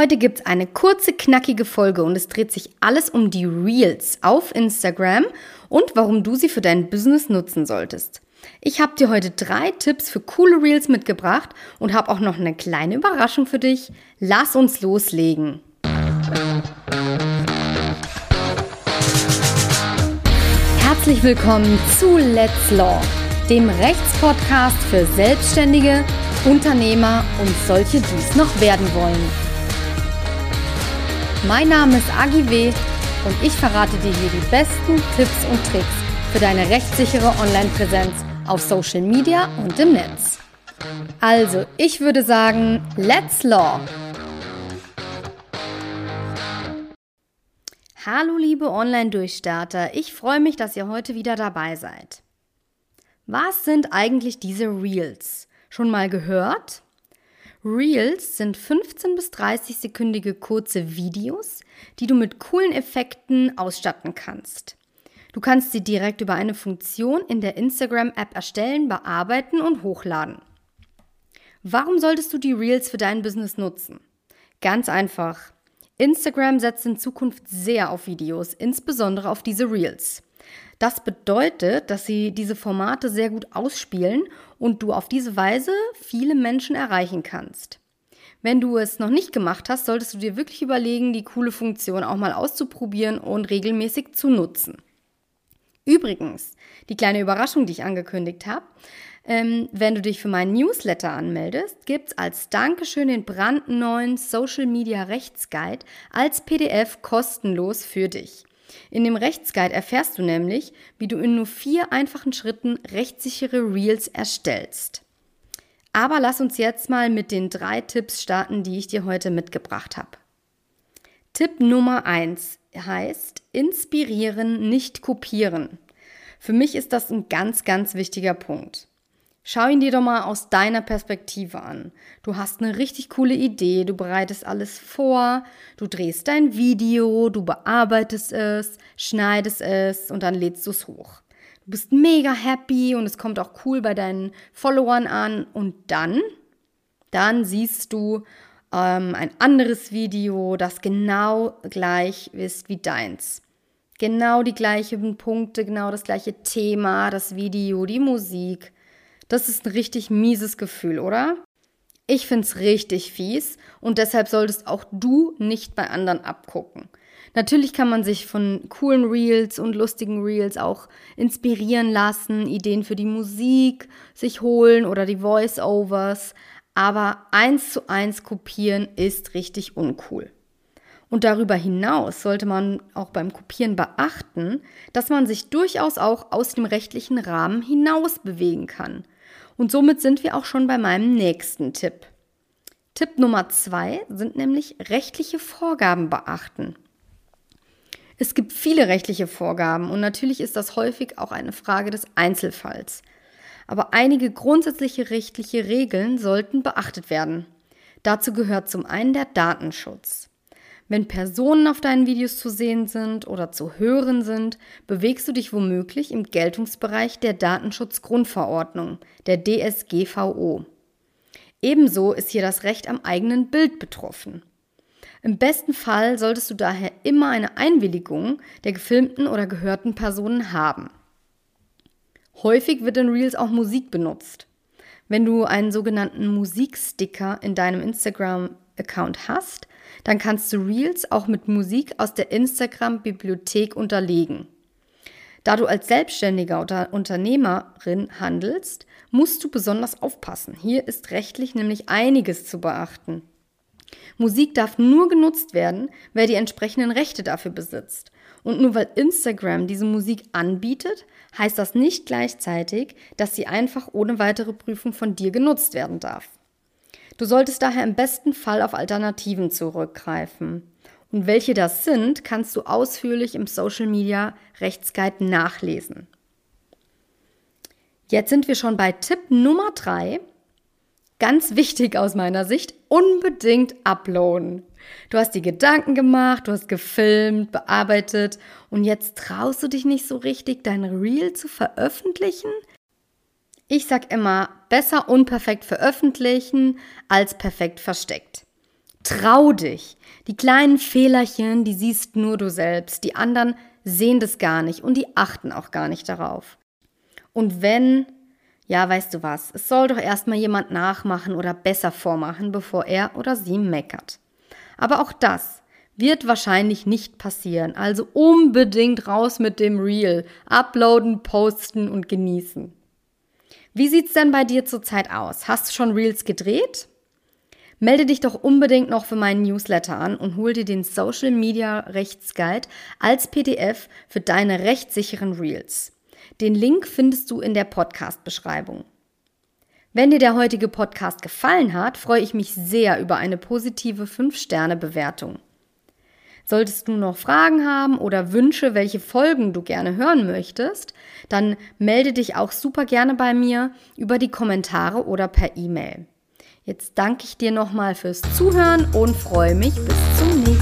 Heute gibt es eine kurze, knackige Folge und es dreht sich alles um die Reels auf Instagram und warum du sie für dein Business nutzen solltest. Ich habe dir heute drei Tipps für coole Reels mitgebracht und habe auch noch eine kleine Überraschung für dich. Lass uns loslegen. Herzlich willkommen zu Let's Law, dem Rechtspodcast für Selbstständige, Unternehmer und solche, die es noch werden wollen. Mein Name ist Agi W. und ich verrate dir hier die besten Tipps und Tricks für deine rechtssichere Online-Präsenz auf Social Media und im Netz. Also, ich würde sagen, let's law! Hallo liebe Online-Durchstarter, ich freue mich, dass ihr heute wieder dabei seid. Was sind eigentlich diese Reels? Schon mal gehört? Reels sind 15 bis 30 sekündige kurze Videos, die du mit coolen Effekten ausstatten kannst. Du kannst sie direkt über eine Funktion in der Instagram-App erstellen, bearbeiten und hochladen. Warum solltest du die Reels für dein Business nutzen? Ganz einfach. Instagram setzt in Zukunft sehr auf Videos, insbesondere auf diese Reels. Das bedeutet, dass sie diese Formate sehr gut ausspielen und du auf diese Weise viele Menschen erreichen kannst. Wenn du es noch nicht gemacht hast, solltest du dir wirklich überlegen, die coole Funktion auch mal auszuprobieren und regelmäßig zu nutzen. Übrigens, die kleine Überraschung, die ich angekündigt habe, ähm, wenn du dich für meinen Newsletter anmeldest, gibt es als Dankeschön den brandneuen Social Media Rechtsguide als PDF kostenlos für dich. In dem Rechtsguide erfährst du nämlich, wie du in nur vier einfachen Schritten rechtssichere Reels erstellst. Aber lass uns jetzt mal mit den drei Tipps starten, die ich dir heute mitgebracht habe. Tipp Nummer eins heißt inspirieren, nicht kopieren. Für mich ist das ein ganz, ganz wichtiger Punkt. Schau ihn dir doch mal aus deiner Perspektive an. Du hast eine richtig coole Idee, du bereitest alles vor, du drehst dein Video, du bearbeitest es, schneidest es und dann lädst du es hoch. Du bist mega happy und es kommt auch cool bei deinen Followern an und dann, dann siehst du ähm, ein anderes Video, das genau gleich ist wie deins. Genau die gleichen Punkte, genau das gleiche Thema, das Video, die Musik das ist ein richtig mieses Gefühl, oder? Ich find's richtig fies und deshalb solltest auch du nicht bei anderen abgucken. Natürlich kann man sich von coolen Reels und lustigen Reels auch inspirieren lassen, Ideen für die Musik sich holen oder die Voice-Overs, aber eins zu eins kopieren ist richtig uncool. Und darüber hinaus sollte man auch beim Kopieren beachten, dass man sich durchaus auch aus dem rechtlichen Rahmen hinaus bewegen kann. Und somit sind wir auch schon bei meinem nächsten Tipp. Tipp Nummer zwei sind nämlich rechtliche Vorgaben beachten. Es gibt viele rechtliche Vorgaben und natürlich ist das häufig auch eine Frage des Einzelfalls. Aber einige grundsätzliche rechtliche Regeln sollten beachtet werden. Dazu gehört zum einen der Datenschutz. Wenn Personen auf deinen Videos zu sehen sind oder zu hören sind, bewegst du dich womöglich im Geltungsbereich der Datenschutzgrundverordnung, der DSGVO. Ebenso ist hier das Recht am eigenen Bild betroffen. Im besten Fall solltest du daher immer eine Einwilligung der gefilmten oder gehörten Personen haben. Häufig wird in Reels auch Musik benutzt. Wenn du einen sogenannten Musiksticker in deinem Instagram-Account hast, dann kannst du Reels auch mit Musik aus der Instagram-Bibliothek unterlegen. Da du als Selbstständiger oder Unternehmerin handelst, musst du besonders aufpassen. Hier ist rechtlich nämlich einiges zu beachten. Musik darf nur genutzt werden, wer die entsprechenden Rechte dafür besitzt. Und nur weil Instagram diese Musik anbietet, heißt das nicht gleichzeitig, dass sie einfach ohne weitere Prüfung von dir genutzt werden darf. Du solltest daher im besten Fall auf Alternativen zurückgreifen. Und welche das sind, kannst du ausführlich im Social Media Rechtsguide nachlesen. Jetzt sind wir schon bei Tipp Nummer drei. Ganz wichtig aus meiner Sicht, unbedingt uploaden. Du hast die Gedanken gemacht, du hast gefilmt, bearbeitet und jetzt traust du dich nicht so richtig, dein Reel zu veröffentlichen? Ich sag immer, besser unperfekt veröffentlichen als perfekt versteckt. Trau dich. Die kleinen Fehlerchen, die siehst nur du selbst. Die anderen sehen das gar nicht und die achten auch gar nicht darauf. Und wenn, ja, weißt du was, es soll doch erstmal jemand nachmachen oder besser vormachen, bevor er oder sie meckert. Aber auch das wird wahrscheinlich nicht passieren. Also unbedingt raus mit dem Reel. Uploaden, posten und genießen. Wie sieht's denn bei dir zurzeit aus? Hast du schon Reels gedreht? Melde dich doch unbedingt noch für meinen Newsletter an und hol dir den Social Media Rechtsguide als PDF für deine rechtssicheren Reels. Den Link findest du in der Podcast-Beschreibung. Wenn dir der heutige Podcast gefallen hat, freue ich mich sehr über eine positive 5-Sterne-Bewertung. Solltest du noch Fragen haben oder Wünsche, welche Folgen du gerne hören möchtest, dann melde dich auch super gerne bei mir über die Kommentare oder per E-Mail. Jetzt danke ich dir nochmal fürs Zuhören und freue mich bis zum nächsten Mal.